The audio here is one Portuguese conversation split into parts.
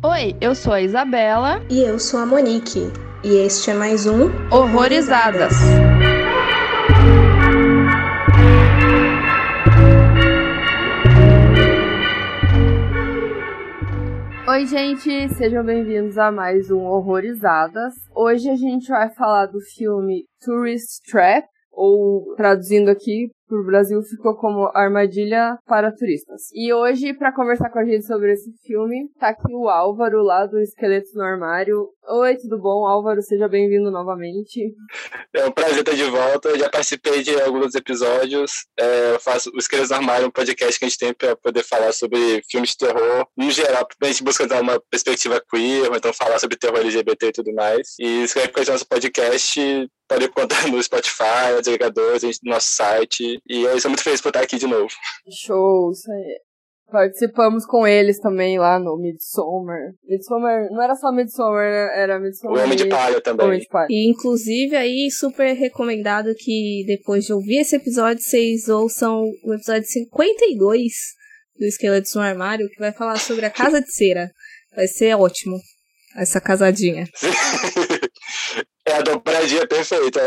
Oi, eu sou a Isabela. E eu sou a Monique. E este é mais um Horrorizadas. Oi, gente, sejam bem-vindos a mais um Horrorizadas. Hoje a gente vai falar do filme Tourist Trap, ou traduzindo aqui pro Brasil ficou como Armadilha para Turistas. E hoje, para conversar com a gente sobre esse filme, tá aqui o Álvaro lá do Esqueletos no Armário. Oi, tudo bom, Álvaro? Seja bem-vindo novamente. É um prazer estar de volta. Eu já participei de alguns episódios. É, eu faço o Esqueletos no Armário, um podcast que a gente tem para poder falar sobre filmes de terror, no geral, a gente busca dar uma perspectiva queer, então falar sobre terror LGBT e tudo mais. E se quer conhecer nosso podcast, pode encontrar no Spotify, no agregadores, no nosso site. E eu sou muito feliz por estar aqui de novo. Show, isso aí. Participamos com eles também lá no Midsommar. Midsommar, não era só Midsommar, né? era Midsommar. O Homem de Palha também. Homem de Palha. E inclusive aí, super recomendado que depois de ouvir esse episódio, vocês ouçam o episódio 52 do Esqueletos no Armário, que vai falar sobre a casa de cera. Vai ser ótimo, essa casadinha. É a dobradinha perfeita.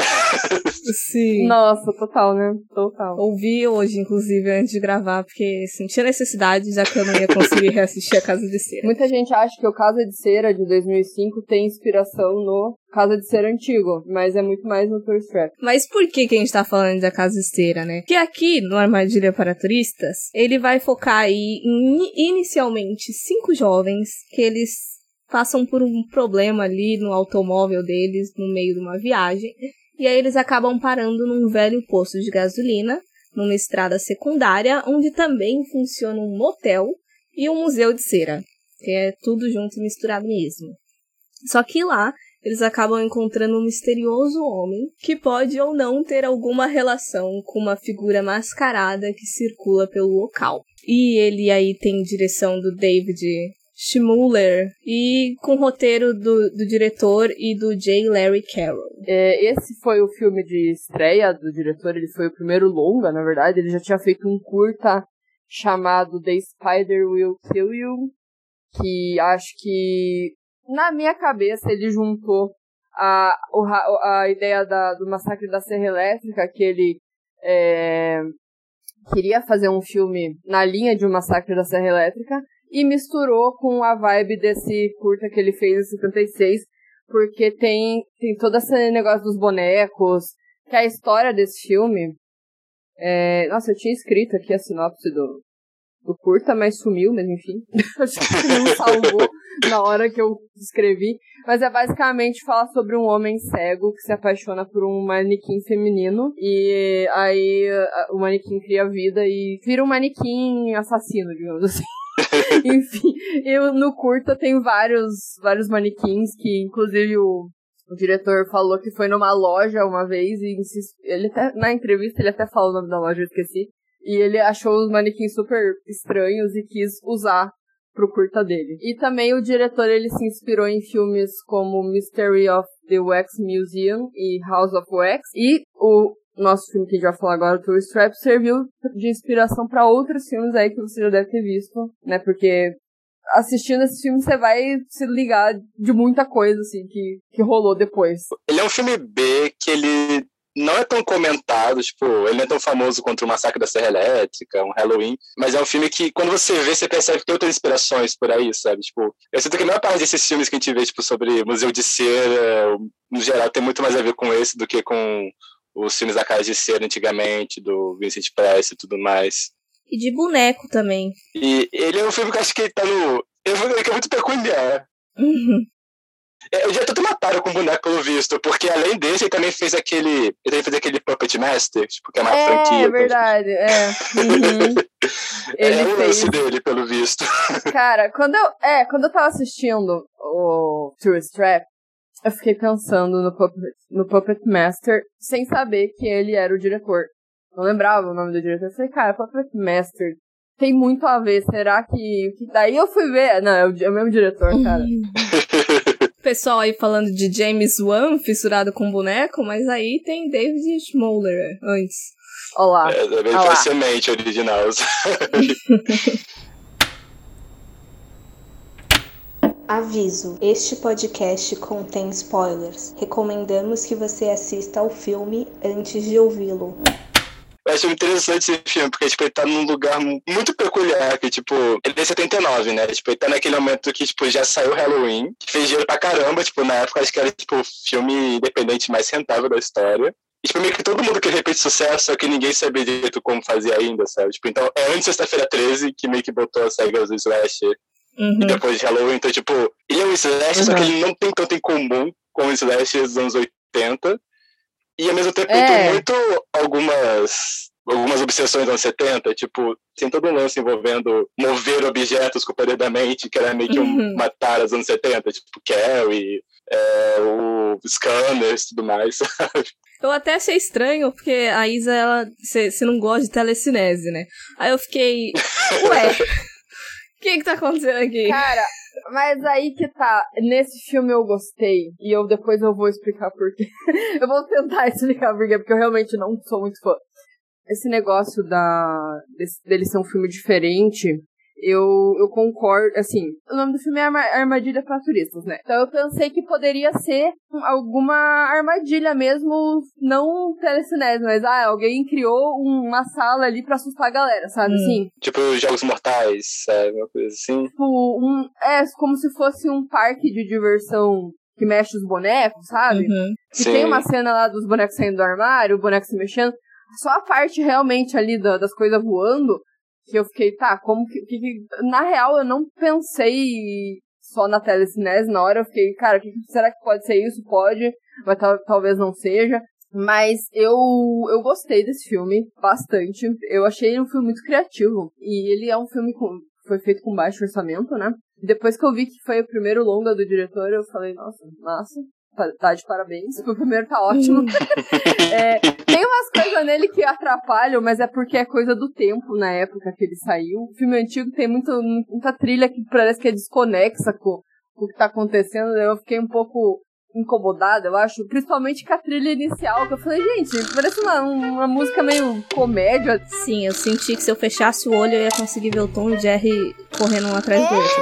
Sim. Nossa, total, né? Total. Ouvi hoje, inclusive, antes de gravar, porque sentia necessidade, já que eu não ia conseguir reassistir a Casa de Cera. Muita gente acha que o Casa de Cera de 2005 tem inspiração no Casa de Cera antigo, mas é muito mais no Tourist Trap. Mas por que, que a gente tá falando da Casa de Cera, né? Porque aqui, no Armadilha para Turistas, ele vai focar aí em, inicialmente, cinco jovens que eles passam por um problema ali no automóvel deles no meio de uma viagem. E aí eles acabam parando num velho posto de gasolina, numa estrada secundária, onde também funciona um motel e um museu de cera, que é tudo junto e misturado mesmo. Só que lá eles acabam encontrando um misterioso homem que pode ou não ter alguma relação com uma figura mascarada que circula pelo local. E ele aí tem direção do David Schmuller e com roteiro do, do diretor e do J. Larry Carroll. É, esse foi o filme de estreia do diretor, ele foi o primeiro longa, na verdade. Ele já tinha feito um curta chamado The Spider Will Kill You, que acho que na minha cabeça ele juntou a, a, a ideia da, do massacre da Serra Elétrica, que ele é, queria fazer um filme na linha de um massacre da Serra Elétrica, e misturou com a vibe desse curta que ele fez em 56, porque tem, tem todo esse negócio dos bonecos, que a história desse filme. É... Nossa, eu tinha escrito aqui a sinopse do, do curta, mas sumiu, mas enfim. Acho que não salvou na hora que eu escrevi. Mas é basicamente falar sobre um homem cego que se apaixona por um manequim feminino. E aí o manequim cria vida e vira um manequim assassino, digamos assim. Enfim, eu no curta tem vários, vários manequins que, inclusive, o, o diretor falou que foi numa loja uma vez e ele até, na entrevista ele até falou o nome da loja, eu esqueci. E ele achou os manequins super estranhos e quis usar pro curta dele. E também o diretor ele se inspirou em filmes como Mystery of the Wax Museum e House of Wax. E o nosso filme que a gente vai falar agora, o Tourist Trap, serviu de inspiração para outros filmes aí que você já deve ter visto, né? Porque assistindo esse filme você vai se ligar de muita coisa, assim, que, que rolou depois. Ele é um filme B que ele não é tão comentado, tipo, ele não é tão famoso quanto o Massacre da Serra Elétrica, um Halloween, mas é um filme que, quando você vê, você percebe que tem outras inspirações por aí, sabe? Tipo, eu sinto que a maior parte desses filmes que a gente vê, tipo, sobre Museu de Cera, no geral, tem muito mais a ver com esse do que com os filmes da Casa de Cera antigamente, do Vincent Price e tudo mais. E de boneco também. E ele é um filme que eu acho que tá no. Ele é muito peculiar. Uhum. É, eu já tô matado com boneco pelo visto, porque além desse, ele também fez aquele. Ele também fez aquele Puppet Master, tipo, que é uma é, franquia. É verdade, é. Uhum. ele é o lance dele, pelo visto. Cara, quando eu. É, quando eu tava assistindo o Tourist Trap, eu fiquei pensando no Puppet, no Puppet Master sem saber que ele era o diretor. Não lembrava o nome do diretor. Eu falei, cara, Puppet Master tem muito a ver. Será que. Daí eu fui ver. Não, é o, é o mesmo diretor, cara. Pessoal aí falando de James Wan fissurado com boneco, mas aí tem David Schmoller antes. Olá. É, é bem Olá. facilmente original. Aviso: este podcast contém spoilers. Recomendamos que você assista ao filme antes de ouvi-lo. Eu acho interessante esse filme, porque tipo, ele tá num lugar muito peculiar, que, tipo, ele é 79, né? Tipo, ele tá naquele momento que, tipo, já saiu Halloween, que fez dinheiro pra caramba, tipo, na época acho que era, tipo, o filme independente mais rentável da história. E, tipo, meio que todo mundo queria repetir sucesso, só que ninguém sabia direito como fazer ainda, sabe? Tipo, então, é antes Sexta-feira 13 que meio que botou regras do slasher. Uhum. E depois de Halloween, então, tipo, ele é um slasher, uhum. só que ele não tem tanto em comum com os slashers dos anos 80. E ao mesmo tempo é. tem muito algumas algumas obsessões dos anos 70, tipo, tem todo um lance envolvendo mover objetos com o poder da mente, que era meio que um uhum. matar dos anos 70, tipo Carrie, é, o Scanners e tudo mais, sabe? Eu até achei estranho, porque a Isa, ela, você não gosta de telecinese, né? Aí eu fiquei, ué, o que que tá acontecendo aqui? Cara, mas aí que tá, nesse filme eu gostei, e eu depois eu vou explicar por quê. eu vou tentar explicar por quê, porque eu realmente não sou muito fã. Esse negócio da desse, dele ser um filme diferente, eu, eu concordo, assim, o nome do filme é Armadilha para Turistas, né? Então eu pensei que poderia ser alguma armadilha mesmo, não telecinese, mas ah, alguém criou uma sala ali para assustar a galera, sabe? Hum. Assim. Tipo Jogos Mortais, sabe? Uma coisa assim. Tipo, um, é como se fosse um parque de diversão que mexe os bonecos, sabe? Uhum. Que tem uma cena lá dos bonecos saindo do armário, o boneco se mexendo. Só a parte realmente ali da, das coisas voando, que eu fiquei, tá, como que, que, Na real, eu não pensei só na telecinese na hora, eu fiquei, cara, que, será que pode ser isso? Pode, mas tal, talvez não seja. Mas eu, eu gostei desse filme bastante. Eu achei ele um filme muito criativo. E ele é um filme com, foi feito com baixo orçamento, né? Depois que eu vi que foi o primeiro longa do diretor, eu falei, nossa, massa tá de parabéns. O primeiro tá ótimo. é, tem umas coisas nele que atrapalham, mas é porque é coisa do tempo na época que ele saiu. O filme antigo tem muito, muita trilha que parece que é desconexa com, com o que tá acontecendo. Eu fiquei um pouco incomodada, eu acho. Principalmente com a trilha inicial, que eu falei, gente, parece uma, uma música meio comédia. Sim, eu senti que se eu fechasse o olho eu ia conseguir ver o Tom e o Jerry correndo um atrás do outro.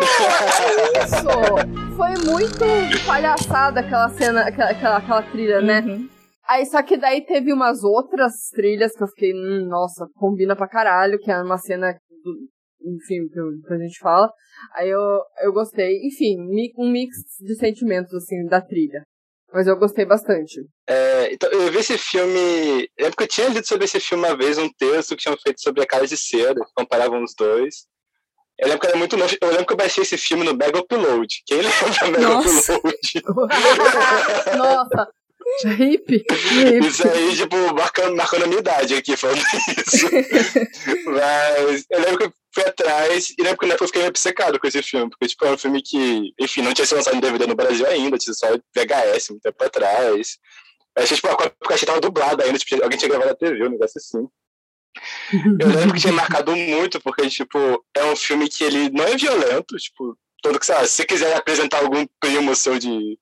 É isso! Foi muito palhaçada aquela cena, aquela, aquela, aquela trilha, né? Uhum. Aí só que daí teve umas outras trilhas que eu fiquei, hum, nossa, combina pra caralho, que é uma cena do, enfim, que, que a gente fala. Aí eu, eu gostei. Enfim, um mix de sentimentos, assim, da trilha. Mas eu gostei bastante. É, então, eu vi esse filme. Eu lembro que eu tinha lido sobre esse filme uma vez, um texto que tinham feito sobre a Casa de Cera, comparavam os dois. Eu lembro que era muito novo. Eu lembro que eu baixei esse filme no Bag Upload. Quem lembra Bag Upload? Nossa! Hip. Isso aí, tipo, marcando, marcando a minha idade aqui, falando isso. Mas eu lembro que atrás e na época eu fiquei obcecado com esse filme, porque, tipo, é um filme que, enfim, não tinha sido lançado em DVD no Brasil ainda, tinha só VHS muito tempo atrás. Eu achei, tipo, a caixa tava dublada ainda, tipo, alguém tinha gravado na TV, um negócio assim. Eu lembro que tinha marcado muito, porque, tipo, é um filme que ele não é violento, tipo, todo que, sabe, se você quiser apresentar algum primo seu de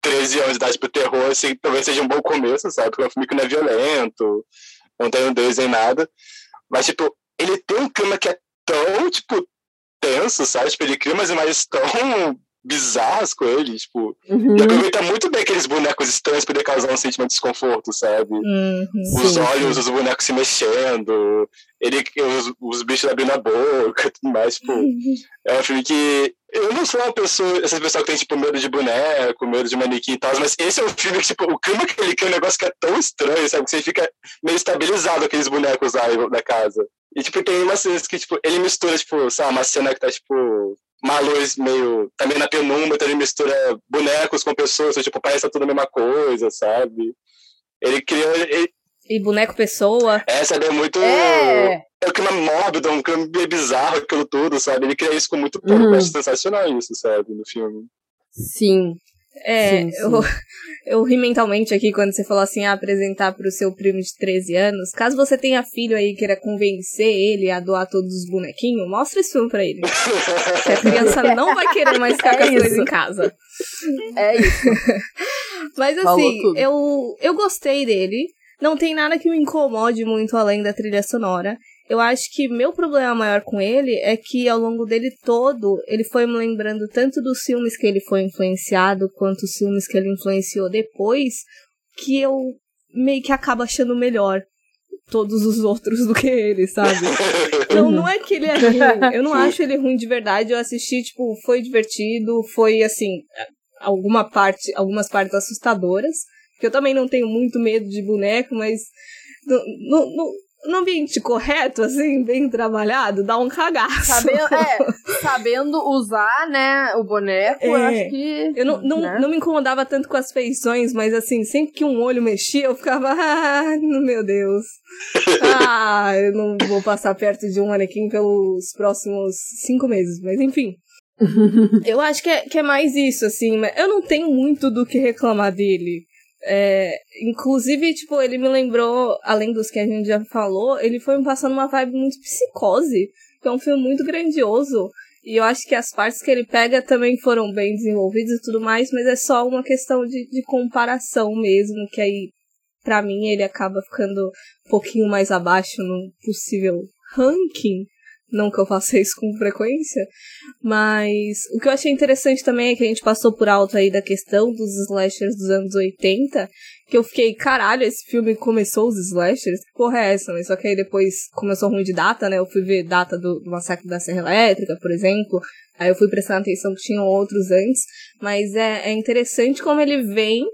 13 anos de idade pro terror, assim, talvez seja um bom começo, sabe? Porque é um filme que não é violento, não tem um deus nem nada. Mas, tipo, ele tem um clima que é tão, tipo, tenso, sabe? Tipo, ele cria umas imagens tão bizarras com ele, tipo, uhum. e aproveita muito bem aqueles bonecos estranhos poder causar um sentimento de desconforto, sabe? Uhum. Os sim, olhos sim. os bonecos se mexendo, ele, os, os bichos abrindo a boca tudo mais, tipo, uhum. é um filme que eu não sou uma pessoa, essa pessoa que tem, tipo, medo de boneco, medo de manequim e tal, mas esse é um filme que, tipo, o clima que ele cria é um negócio que é tão estranho, sabe? Que você fica meio estabilizado aqueles bonecos lá da casa. E, tipo, tem umas cenas que, tipo, ele mistura, tipo, sabe, uma cena que tá, tipo, uma luz meio. Também na penumbra, então ele mistura bonecos com pessoas, então, tipo, parece tudo a mesma coisa, sabe? Ele criou. Ele... E boneco pessoa. Essa é muito. É, é um clima mórbido, um clima meio bizarro, aquilo tudo, sabe? Ele cria isso com muito pouco. Uhum. Eu acho sensacional isso, sabe? No filme. Sim. É, sim, sim. Eu, eu ri mentalmente aqui quando você falou assim, ah, apresentar pro seu primo de 13 anos. Caso você tenha filho aí e queira convencer ele a doar todos os bonequinhos, mostra esse filme pra ele. que a criança não vai querer mais ficar é com as coisas em casa. É isso. Mas assim, eu, eu gostei dele. Não tem nada que me incomode muito além da trilha sonora. Eu acho que meu problema maior com ele é que ao longo dele todo, ele foi me lembrando tanto dos filmes que ele foi influenciado, quanto os filmes que ele influenciou depois, que eu meio que acabo achando melhor todos os outros do que ele, sabe? Então não é que ele é ruim. Eu não acho ele ruim de verdade. Eu assisti, tipo, foi divertido, foi assim, alguma parte, algumas partes assustadoras. Que eu também não tenho muito medo de boneco, mas no, no, no, no ambiente correto, assim, bem trabalhado, dá um cagaço. Sabendo, é, sabendo usar, né, o boneco, é, eu acho que. Eu não, não, né? não me incomodava tanto com as feições, mas assim, sempre que um olho mexia, eu ficava, ah, meu Deus. ah, eu não vou passar perto de um manequim pelos próximos cinco meses, mas enfim. eu acho que é, que é mais isso, assim, eu não tenho muito do que reclamar dele. É, inclusive, tipo, ele me lembrou, além dos que a gente já falou, ele foi me passando uma vibe muito psicose, que é um filme muito grandioso. E eu acho que as partes que ele pega também foram bem desenvolvidas e tudo mais, mas é só uma questão de, de comparação mesmo, que aí, para mim, ele acaba ficando um pouquinho mais abaixo no possível ranking não que eu faça isso com frequência, mas o que eu achei interessante também é que a gente passou por alto aí da questão dos slashers dos anos 80, que eu fiquei, caralho, esse filme começou os slashers? Que porra é essa? Mas só que aí depois começou ruim de data, né? Eu fui ver data do, do Massacre da Serra Elétrica, por exemplo, aí eu fui prestando atenção que tinham outros antes, mas é, é interessante como ele vem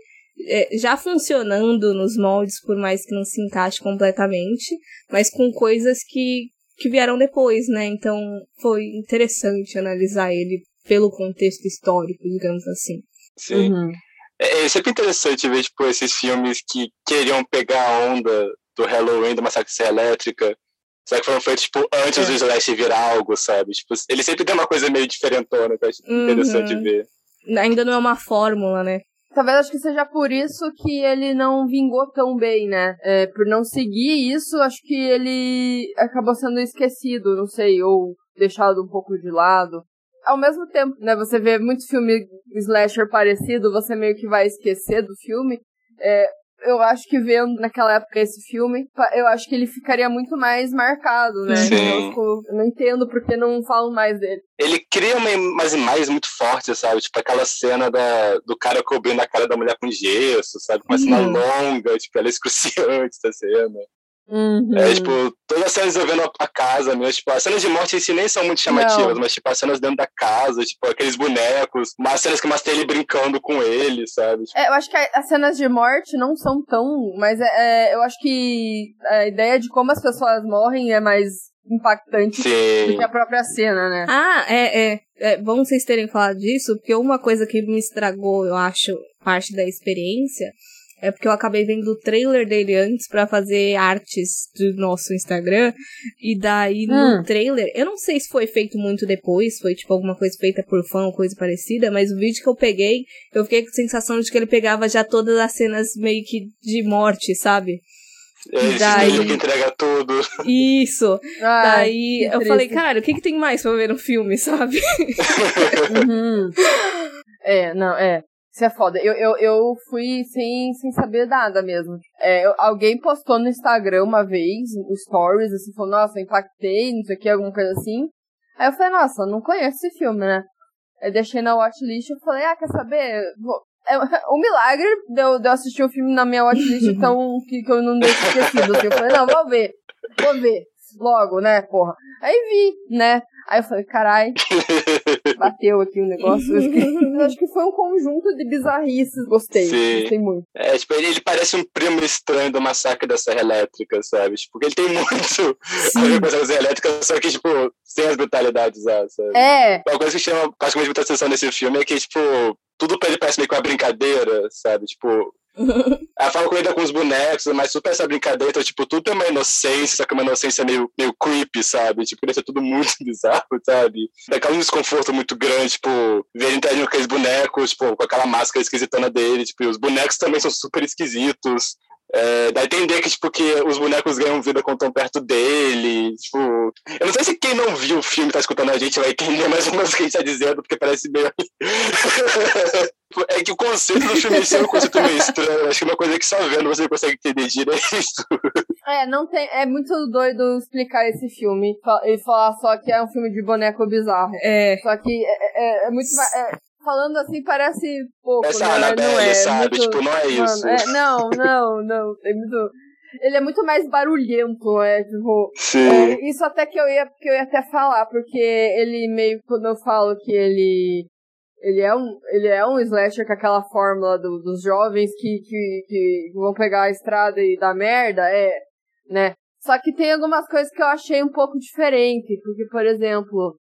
é, já funcionando nos moldes, por mais que não se encaixe completamente, mas com coisas que, que vieram depois, né? Então foi interessante analisar ele pelo contexto histórico, digamos assim. Sim. Uhum. É, é, sempre interessante ver, tipo, esses filmes que queriam pegar a onda do Halloween, do Massacre Elétrica, só que foram feitos, tipo, antes é. do Slash virar algo, sabe? Tipo, ele sempre tem uma coisa meio diferentona, que eu acho uhum. interessante ver. Ainda não é uma fórmula, né? Talvez acho que seja por isso que ele não vingou tão bem, né? É, por não seguir isso, acho que ele acabou sendo esquecido, não sei, ou deixado um pouco de lado. Ao mesmo tempo, né, você vê muito filme slasher parecido, você meio que vai esquecer do filme. É, eu acho que vendo naquela época esse filme, eu acho que ele ficaria muito mais marcado, né? Sim. Eu, não entendo porque não falam mais dele. Ele cria uma, umas imagens muito fortes, sabe? Tipo aquela cena da, do cara cobrindo a cara da mulher com gesso, sabe? Uma cena uhum. longa, tipo, ela é excruciante essa cena. Uhum. É, tipo, todas as cenas envolvendo a casa mesmo, tipo, as cenas de morte em si nem são muito chamativas, não. mas, tipo, as cenas dentro da casa, tipo, aqueles bonecos, umas cenas que mostram ele brincando com ele, sabe? Tipo... É, eu acho que as cenas de morte não são tão, mas é, é, eu acho que a ideia de como as pessoas morrem é mais impactante Sim. do que a própria cena, né? Ah, é, é, é. Bom vocês terem falado disso, porque uma coisa que me estragou, eu acho, parte da experiência é porque eu acabei vendo o trailer dele antes para fazer artes do nosso Instagram. E daí no hum. trailer, eu não sei se foi feito muito depois, foi tipo alguma coisa feita por fã ou coisa parecida, mas o vídeo que eu peguei, eu fiquei com a sensação de que ele pegava já todas as cenas meio que de morte, sabe? É, e daí... que entrega tudo. Isso. daí eu falei, cara, o que, que tem mais pra ver no filme, sabe? uhum. É, não, é. Isso é foda. Eu, eu, eu fui sem, sem saber nada mesmo. É, eu, alguém postou no Instagram uma vez, Stories, assim, falou, nossa, impactei, não sei o que, alguma coisa assim. Aí eu falei, nossa, não conheço esse filme, né? Eu deixei na watchlist e falei, ah, quer saber? Vou... É, o milagre de eu, de eu assistir o filme na minha watchlist, então, que, que eu não deixo esquecido. Assim. Eu falei, não, vou ver, vou ver. Logo, né, porra. Aí vi, né? Aí eu falei, carai, bateu aqui o um negócio. Acho que, acho que foi um conjunto de bizarrices. Gostei, Sim. gostei muito. É, tipo, ele, ele, parece um primo estranho do massacre da Serra Elétrica, sabe? Tipo, porque ele tem muito Sim. a ver com a Serra Elétrica, só que, tipo, sem as brutalidades sabe? É. Uma coisa que chama praticamente muita atenção nesse filme é que, tipo, tudo pra ele parece meio que uma brincadeira, sabe? Tipo, a forma como lida com os bonecos, mas super essa brincadeira, então, tipo, tudo tem uma inocência, só que uma inocência meio, meio creepy, sabe? Tipo, deixa tudo muito bizarro, sabe? Dá um desconforto muito grande, tipo, ver ele interagindo com aqueles bonecos, tipo, com aquela máscara esquisitona dele, tipo, os bonecos também são super esquisitos. É, dá a entender que, tipo, que os bonecos ganham vida quando estão perto dele. Tipo, eu não sei se quem não viu o filme tá escutando a gente vai entender mais ou menos o que a gente tá dizendo, porque parece meio. é que o conceito do filme é um conceito meio estranho. Acho que é uma coisa que só vendo você consegue entender direito. É, não tem. É muito doido explicar esse filme e falar só que é um filme de boneco bizarro. É. Só que é, é, é muito. É, falando assim parece pouco, Essa né? Annabelle, não é. sabe? Muito, Tipo, não é isso. Mano, é, não, não, não. Tem muito. Ele é muito mais barulhento, é, tipo. Sim. É, isso até que eu ia, que eu ia até falar, porque ele meio quando eu falo que ele ele é um, ele é um slasher com aquela fórmula do, dos jovens que, que, que vão pegar a estrada e dar merda, é, né? Só que tem algumas coisas que eu achei um pouco diferente, porque, por exemplo,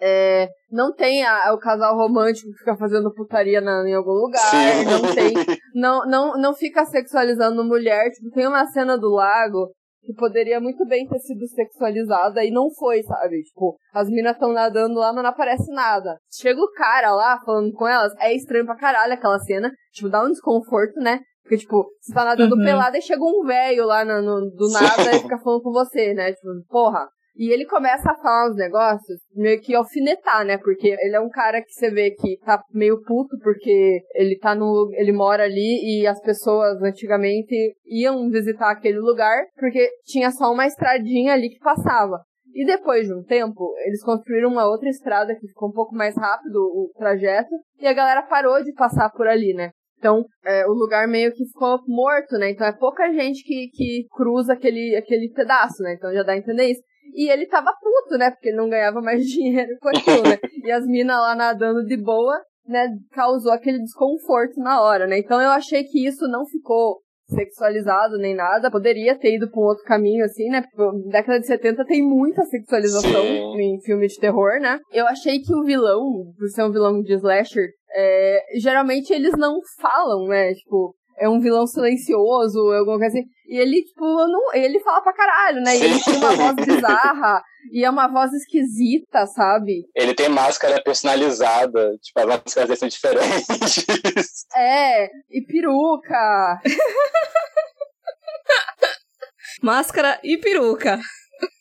é, não tem a, o casal romântico que fica fazendo putaria na, em algum lugar, Sim. não tem, não, não, não fica sexualizando mulher, tipo, tem uma cena do lago que poderia muito bem ter sido sexualizada e não foi, sabe? Tipo, as minas estão nadando lá, mas não aparece nada. Chega o cara lá falando com elas, é estranho pra caralho aquela cena, tipo, dá um desconforto, né? Porque, tipo, você tá nadando Uhum. pelada e chega um velho lá no, no- do nada e fica falando com você, né? Tipo, porra. E ele começa a falar uns negócios, meio que alfinetar, né? Porque ele é um cara que você vê que tá meio puto, porque ele tá no. ele mora ali e as pessoas antigamente iam visitar aquele lugar, porque tinha só uma estradinha ali que passava. E depois de um tempo, eles construíram uma outra estrada que ficou um pouco mais rápido o trajeto, e a galera parou de passar por ali, né? Então, é, o lugar meio que ficou morto, né? Então é pouca gente que, que cruza aquele, aquele pedaço, né? Então já dá a entender isso. E ele tava puto, né? Porque ele não ganhava mais dinheiro com aquilo, né? E as minas lá nadando de boa, né? Causou aquele desconforto na hora, né? Então eu achei que isso não ficou sexualizado nem nada. Poderia ter ido pra um outro caminho, assim, né? Porque década de 70 tem muita sexualização Sim. em filme de terror, né? Eu achei que o vilão, por ser um vilão de slasher, é, geralmente eles não falam, né? Tipo, é um vilão silencioso, alguma coisa assim. E ele, tipo, não, ele fala pra caralho, né? E ele tem uma voz bizarra. E é uma voz esquisita, sabe? Ele tem máscara personalizada, tipo, as máscaras dele são diferentes. É, e peruca. Máscara e peruca.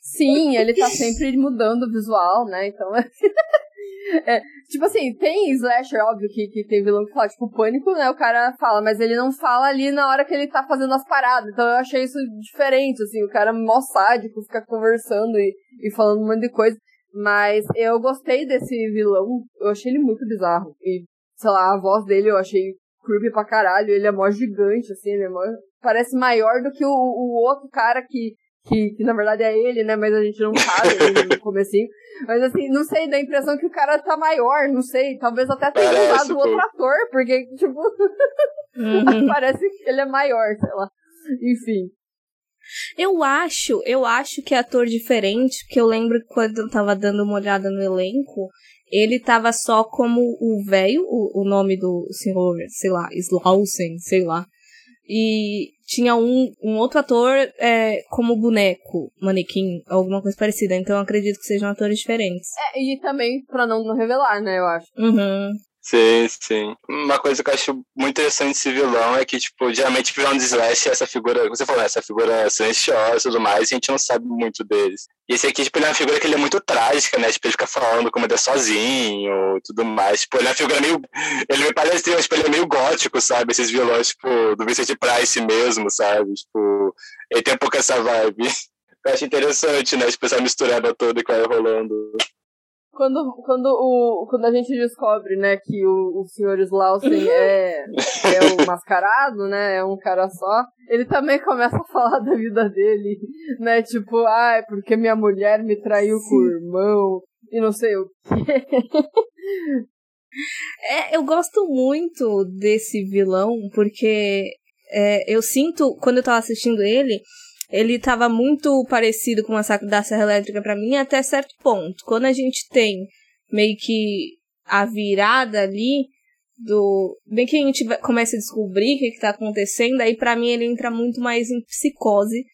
Sim, ele tá sempre mudando o visual, né? Então. É, tipo assim, tem slasher, óbvio, que, que tem vilão que fala, tipo, pânico, né? O cara fala, mas ele não fala ali na hora que ele tá fazendo as paradas. Então eu achei isso diferente, assim, o cara mó sádico, fica conversando e, e falando um monte de coisa. Mas eu gostei desse vilão, eu achei ele muito bizarro. E, sei lá, a voz dele eu achei creepy pra caralho, ele é mó gigante, assim, ele é mó... Parece maior do que o, o outro cara que, que, que na verdade é ele, né? Mas a gente não sabe no comecinho. Mas assim, não sei, dá a impressão que o cara tá maior, não sei. Talvez até tenha Parece, usado pô. outro ator, porque, tipo, Uhum. parece que ele é maior, sei lá. Enfim. Eu acho, eu acho que é ator diferente, porque eu lembro que quando eu tava dando uma olhada no elenco, ele tava só como o velho, o, o nome do senhor, sei lá, Slausen, sei lá. E tinha um, um outro ator é, como boneco, manequim, alguma coisa parecida. Então eu acredito que sejam atores diferentes. É, e também pra não, não revelar, né, eu acho. Uhum. Sim, sim. Uma coisa que eu acho muito interessante desse vilão é que, tipo, geralmente o vilão de Slash é essa figura, como você falou, essa figura silenciosa e tudo mais, e a gente não sabe muito deles. E esse aqui, tipo, ele é uma figura que ele é muito trágica, né? Tipo, ele fica falando como ele é sozinho tudo mais. Tipo, ele é uma figura meio. Ele me parece, tipo, ele é meio gótico, sabe? Esses vilões, tipo, do Vincent Price mesmo, sabe? Tipo, ele tem um pouco essa vibe. Eu acho interessante, né? Tipo, essa misturada toda que vai rolando. Quando, quando, o, quando a gente descobre, né, que o, o Sr. Slausen é, é o mascarado, né, é um cara só, ele também começa a falar da vida dele, né, tipo, ah, é porque minha mulher me traiu com o irmão, e não sei o quê. É, eu gosto muito desse vilão, porque é, eu sinto, quando eu tava assistindo ele, ele tava muito parecido com o Massacre da Serra Elétrica pra mim até certo ponto. Quando a gente tem meio que a virada ali do... Bem que a gente começa a descobrir o que, que tá acontecendo, aí pra mim ele entra muito mais em psicose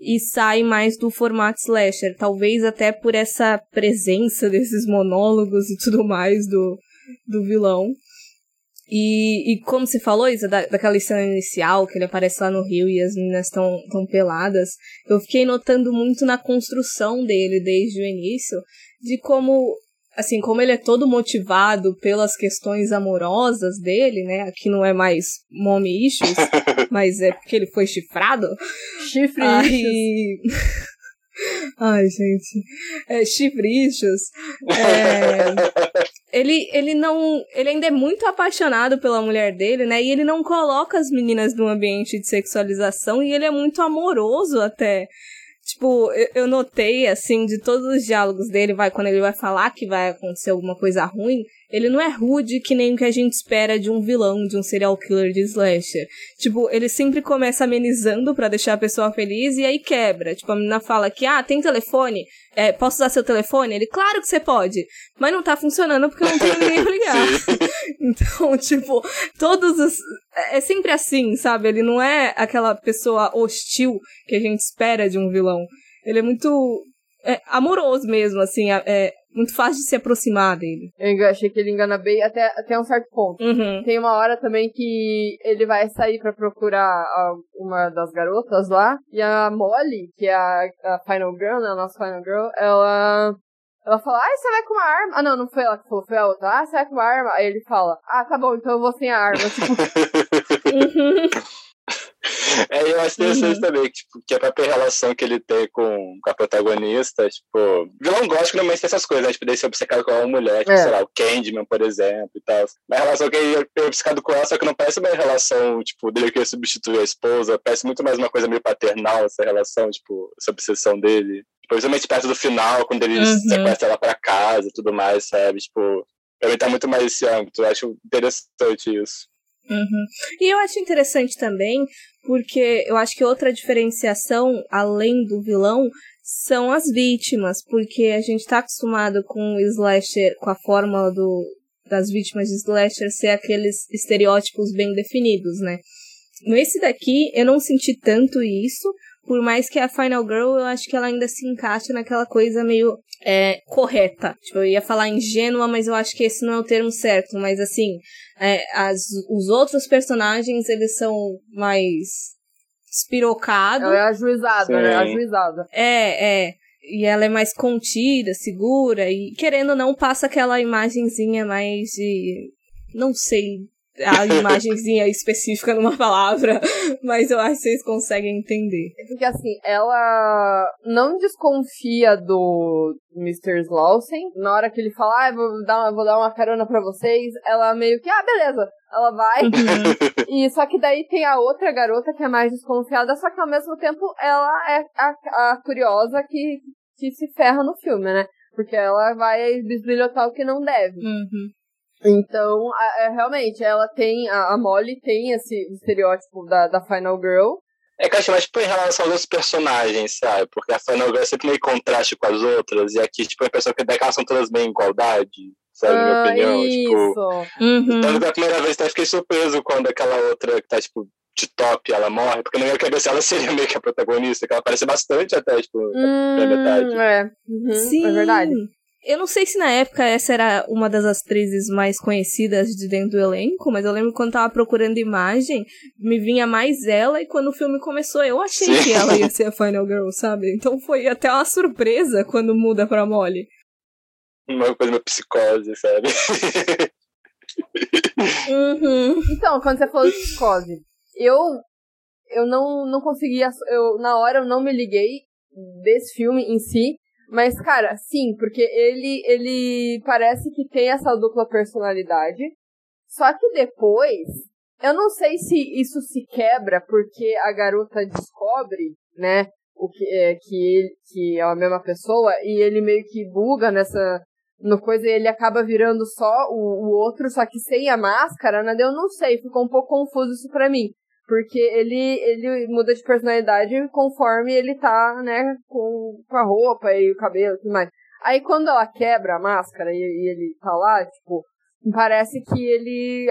e sai mais do formato slasher. Talvez até por essa presença desses monólogos e tudo mais do, do vilão. E, e como você falou, Isa, da, daquela cena inicial, que ele aparece lá no rio e as meninas estão tão peladas, eu fiquei notando muito na construção dele desde o início, de como assim, como ele é todo motivado pelas questões amorosas dele, né? Aqui não é mais mommy issues, mas é porque ele foi chifrado. Chifre Aí... Ai, gente. É, chifrichos. É, ele, ele não. Ele ainda é muito apaixonado pela mulher dele, né? E ele não coloca as meninas num ambiente de sexualização e ele é muito amoroso até. Tipo, eu, notei, assim, de todos os diálogos dele, vai, quando ele vai falar que vai acontecer alguma coisa ruim, ele não é rude que nem o que a gente espera de um vilão, de um serial killer de slasher. Tipo, ele sempre começa amenizando para deixar a pessoa feliz e aí quebra. Tipo, a menina fala que, ah, tem telefone? É, posso usar seu telefone? Ele, claro que você pode. Mas não tá funcionando porque eu não tenho ninguém pra ligar. então, tipo, todos os. É sempre assim, sabe? Ele não é aquela pessoa hostil que a gente espera de um vilão. Ele é muito é, amoroso mesmo, assim, é, muito fácil de se aproximar dele. Eu achei que ele engana bem até, até um certo ponto. Uhum. Tem uma hora também que ele vai sair para procurar a, uma das garotas lá, e a Molly, que é a, a Final Girl, né, a nossa Final Girl, ela ela fala, ah, você vai com uma arma? Ah, não, não foi ela que falou, foi a outra. Ah, você vai com uma arma? Aí ele fala, ah, tá bom, então eu vou sem a arma. Tipo... uhum. É, eu acho interessante uhum. também, que, tipo, que a própria relação que ele tem com, com a protagonista, tipo, vilão gótico normalmente tem essas coisas, né? Tipo, ser obcecado com uma mulher, tipo, é. sei lá, o Candyman, por exemplo, e tal. Mas a relação que ele é obcecado com ela, só que não parece uma relação, tipo, dele querer substituir a esposa, parece muito mais uma coisa meio paternal, essa relação, tipo, essa obsessão dele. Tipo, principalmente perto do final, quando ele uhum. sequestra ela pra casa e tudo mais, sabe? Tipo, pra mim tá muito mais esse âmbito. Eu acho interessante isso. Uhum. E eu acho interessante também, porque eu acho que outra diferenciação, além do vilão, são as vítimas, porque a gente tá acostumado com o slasher, com a fórmula do, das vítimas de slasher ser aqueles estereótipos bem definidos, né? Nesse daqui, eu não senti tanto isso, por mais que a Final Girl, eu acho que ela ainda se encaixa naquela coisa meio é, correta. Tipo, eu ia falar ingênua, mas eu acho que esse não é o termo certo. Mas assim, é, as, os outros personagens, eles são mais espirocados. Ela é ajuizada, Sim. né? Ajuizada. É, é. E ela é mais contida, segura, e querendo ou não, passa aquela imagenzinha mais de. Não sei a imagenzinha específica numa palavra, mas eu acho que vocês conseguem entender. É porque assim, ela não desconfia do Mr. Slausen. Na hora que ele fala, ah, vou dar, uma, vou dar uma carona pra vocês, ela meio que, ah, beleza. Ela vai. Uhum. e só que daí tem a outra garota que é mais desconfiada, só que ao mesmo tempo ela é a, a curiosa que, que se ferra no filme, né? Porque ela vai bisbilhotar o que não deve. Uhum. Então, a, a, realmente, ela tem, a, a, Molly tem esse estereótipo da, da Final Girl. É que eu acho mais tipo, em relação aos outros personagens, sabe? Porque a Final Girl é sempre meio contraste com as outras, e aqui, tipo, a impressão que elas são todas bem em igualdade, sabe? Ah, na minha opinião. Isso. Tipo, uhum. Então, da primeira vez, até fiquei surpreso quando aquela outra que tá, tipo, de top ela morre, porque na minha cabeça ela seria meio que a protagonista, que ela aparece bastante até, tipo, hum, na metade. É, uhum, Sim. é verdade. Eu não sei se na época essa era uma das atrizes mais conhecidas de dentro do elenco, mas eu lembro quando tava procurando imagem, me vinha mais ela e quando o filme começou eu achei Sim. que ela ia ser a Final Girl, sabe? Então foi até uma surpresa quando muda pra Molly. Uma coisa meio psicose, sabe? uhum. Então, quando você falou de psicose, eu eu não, não conseguia, eu, na hora eu não me liguei desse filme em si, mas, cara, sim, porque ele, ele parece que tem essa dupla personalidade. Só que depois, eu não sei se isso se quebra porque a garota descobre, né, o que é que ele, que é a mesma pessoa e ele meio que buga nessa no coisa e ele acaba virando só o, o outro, só que sem a máscara, né? Eu não sei, ficou um pouco confuso isso pra mim. Porque ele, ele muda de personalidade conforme ele tá, né, com, com a roupa e o cabelo e tudo mais. Aí quando ela quebra a máscara e, e ele tá lá, tipo, parece que ele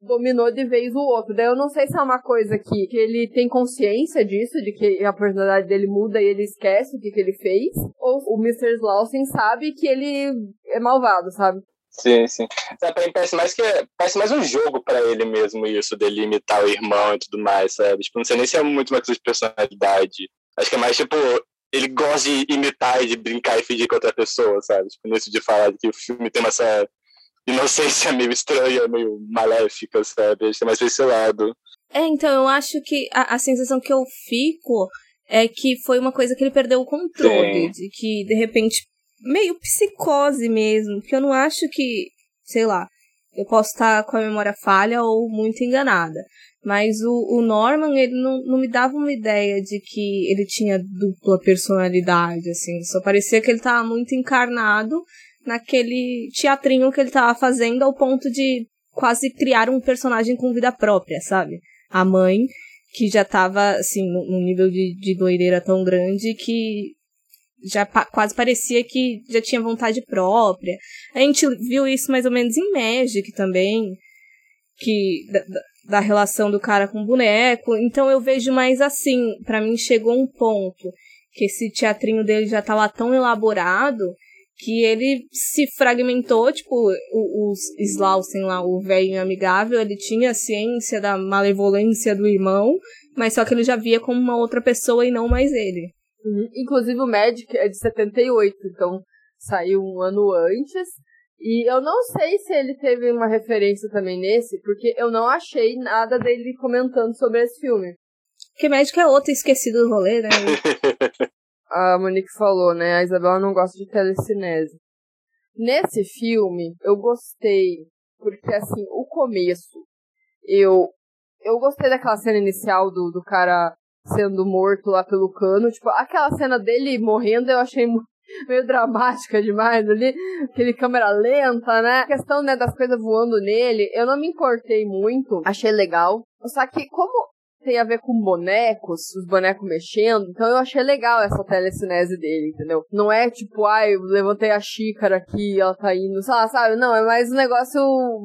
dominou de vez o outro. Daí eu não sei se é uma coisa que, que ele tem consciência disso, de que a personalidade dele muda e ele esquece o que, que ele fez, ou o Mr. Slausen sabe que ele é malvado, sabe? Sim, sim. Sabe, parece mais que parece mais um jogo para ele mesmo isso, dele imitar o irmão e tudo mais, sabe? Tipo, não sei nem se é muito uma coisa de personalidade. Acho que é mais tipo, ele gosta de imitar e de brincar e fingir com outra pessoa, sabe? Tipo, nisso de falar que o filme tem essa inocência meio estranha, meio maléfica, sabe? A gente tem mais esse lado. É, então, eu acho que a, a sensação que eu fico é que foi uma coisa que ele perdeu o controle, Sim. de que, de repente, meio psicose mesmo, que eu não acho que, sei lá, eu posso estar com a memória falha ou muito enganada. Mas o, o Norman, ele não, não me dava uma ideia de que ele tinha dupla personalidade, assim. Só parecia que ele estava muito encarnado naquele teatrinho que ele estava fazendo ao ponto de quase criar um personagem com vida própria, sabe? A mãe, que já estava assim, num nível de, de doideira tão grande que já pa quase parecia que já tinha vontade própria. A gente viu isso mais ou menos em Magic também, que da, da relação do cara com o boneco. Então eu vejo mais assim, para mim chegou um ponto que esse teatrinho dele já tá lá tão elaborado que ele se fragmentou, tipo, os Slausen lá, o velho amigável, ele tinha ciência da malevolência do irmão, mas só que ele já via como uma outra pessoa e não mais ele. Uhum. Inclusive o Magic é de 78, então saiu um ano antes. E eu não sei se ele teve uma referência também nesse, porque eu não achei nada dele comentando sobre esse filme. Que Magic é outro esquecido do rolê, né? a Monique falou, né? A Isabela não gosta de telecinese. Nesse filme, eu gostei, porque assim, o começo, eu eu gostei daquela cena inicial do, do cara sendo morto lá pelo cano. Tipo, aquela cena dele morrendo eu achei meio dramática demais ali. Aquele câmera lenta, né? A questão, né, das coisas voando nele, eu não me importei muito. Achei legal. Só que como tem a ver com bonecos, os bonecos mexendo, então eu achei legal essa telecinese dele, entendeu? Não é tipo, ai, eu levantei a xícara aqui, ela tá indo, sei lá, sabe? Não, é mais um negócio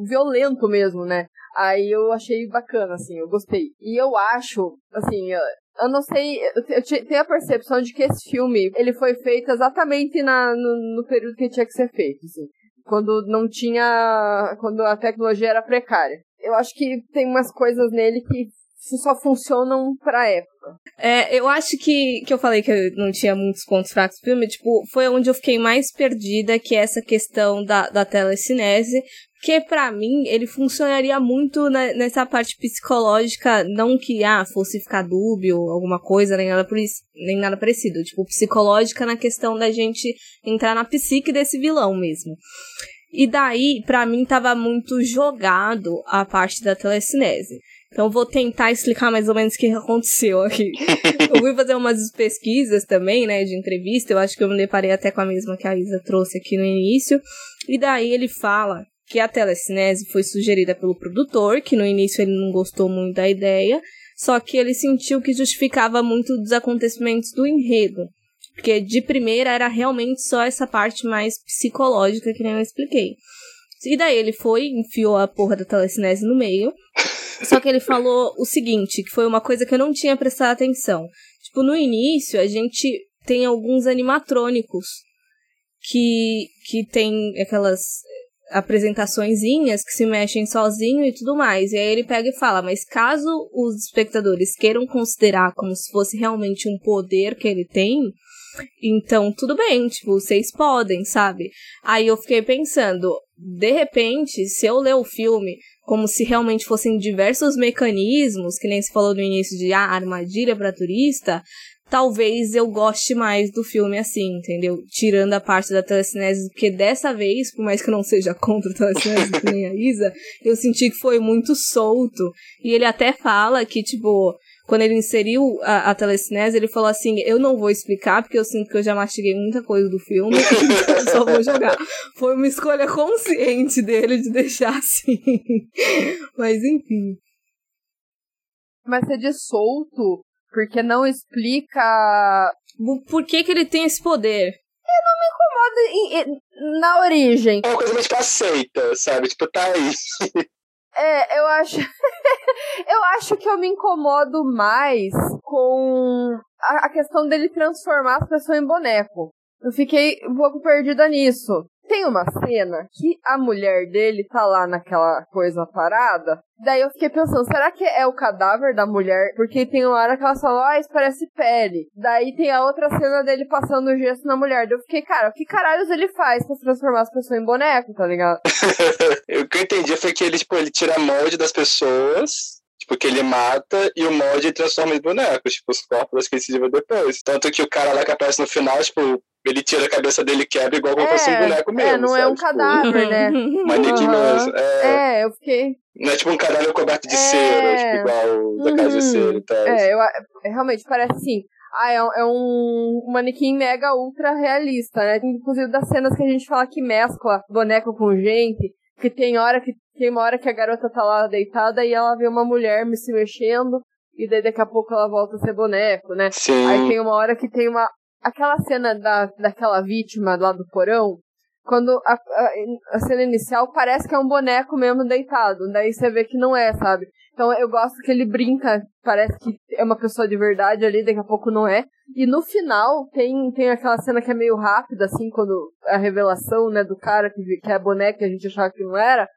violento mesmo, né? Aí eu achei bacana, assim, eu gostei. E eu acho, assim, eu não sei, eu tenho a percepção de que esse filme, ele foi feito exatamente na, no, no período que tinha que ser feito, assim. Quando não tinha, quando a tecnologia era precária. Eu acho que tem umas coisas nele que só funcionam pra época. É, eu acho que, que eu falei que eu não tinha muitos pontos fracos no filme, tipo, foi onde eu fiquei mais perdida, que é essa questão da, da telecinese, que para mim ele funcionaria muito na, nessa parte psicológica, não que ah, fosse ficar dúbio, alguma coisa, nem nada por isso, nem nada parecido, tipo psicológica na questão da gente entrar na psique desse vilão mesmo. E daí, para mim, tava muito jogado a parte da telecinese. Então vou tentar explicar mais ou menos o que aconteceu aqui. eu fui fazer umas pesquisas também, né, de entrevista, eu acho que eu me deparei até com a mesma que a Isa trouxe aqui no início. E daí ele fala que a telecinese foi sugerida pelo produtor, que no início ele não gostou muito da ideia, só que ele sentiu que justificava muito dos acontecimentos do enredo. Porque de primeira era realmente só essa parte mais psicológica que nem eu expliquei. E daí ele foi, enfiou a porra da telecinese no meio. Só que ele falou o seguinte, que foi uma coisa que eu não tinha prestado atenção. Tipo, no início a gente tem alguns animatrônicos que, que tem aquelas apresentaçõezinhas que se mexem sozinho e tudo mais. E aí ele pega e fala: Mas caso os espectadores queiram considerar como se fosse realmente um poder que ele tem, então tudo bem, tipo, vocês podem, sabe? Aí eu fiquei pensando: de repente, se eu ler o filme como se realmente fossem diversos mecanismos, que nem se falou no início de ah, armadilha para turista, talvez eu goste mais do filme assim, entendeu? Tirando a parte da telecinese, porque dessa vez, por mais que eu não seja contra a telecinese, que nem a Isa, eu senti que foi muito solto. E ele até fala que, tipo, quando ele inseriu a, a telecinese, ele falou assim: Eu não vou explicar, porque eu sinto que eu já mastiguei muita coisa do filme, então eu só vou jogar. Foi uma escolha consciente dele de deixar assim. Mas enfim. Mas ser de solto porque não explica. Por que, que ele tem esse poder? Eu não me incomodo em, em, na origem. É uma coisa meio tipo aceita, sabe? Tipo, tá aí. É, eu acho. eu acho que eu me incomodo mais com a, a questão dele transformar as pessoas em boneco. Eu fiquei um pouco perdida nisso. Tem uma cena que a mulher dele tá lá naquela coisa parada. Daí eu fiquei pensando, será que é o cadáver da mulher? Porque tem uma hora que ela fala, ah, isso parece pele. Daí tem a outra cena dele passando o gesso na mulher. Daí eu fiquei, cara, o que caralhos ele faz pra transformar as pessoas em boneco, tá ligado? o que eu entendi foi que ele, tipo, ele tira molde das pessoas Tipo, que ele mata e o molde transforma em bonecos, tipo, os corpos que ele se depois. Tanto que o cara lá que aparece no final, tipo, ele tira a cabeça dele e quebra igual como é, fosse um boneco mesmo. É, não sabe? é um tipo, cadáver, né? Manequim uhum. mesmo. É, é, eu fiquei. Não é tipo um cadáver coberto de é... cera, tipo, igual o da uhum. casa de cera e tal. É, eu, é, realmente parece assim. Ah, é, é um, um manequim mega ultra realista, né? Inclusive das cenas que a gente fala que mescla boneco com gente, que tem hora que tem uma hora que a garota tá lá deitada e ela vê uma mulher me se mexendo, e daí daqui a pouco ela volta a ser boneco, né? Sim. Aí tem uma hora que tem uma. Aquela cena da, daquela vítima lá do porão, quando a, a, a, cena inicial parece que é um boneco mesmo deitado. Daí você vê que não é, sabe? Então eu gosto que ele brinca, parece que é uma pessoa de verdade ali, daqui a pouco não é. E no final tem, tem aquela cena que é meio rápida, assim, quando a revelação, né, do cara que, que é boneco que a gente achava que não era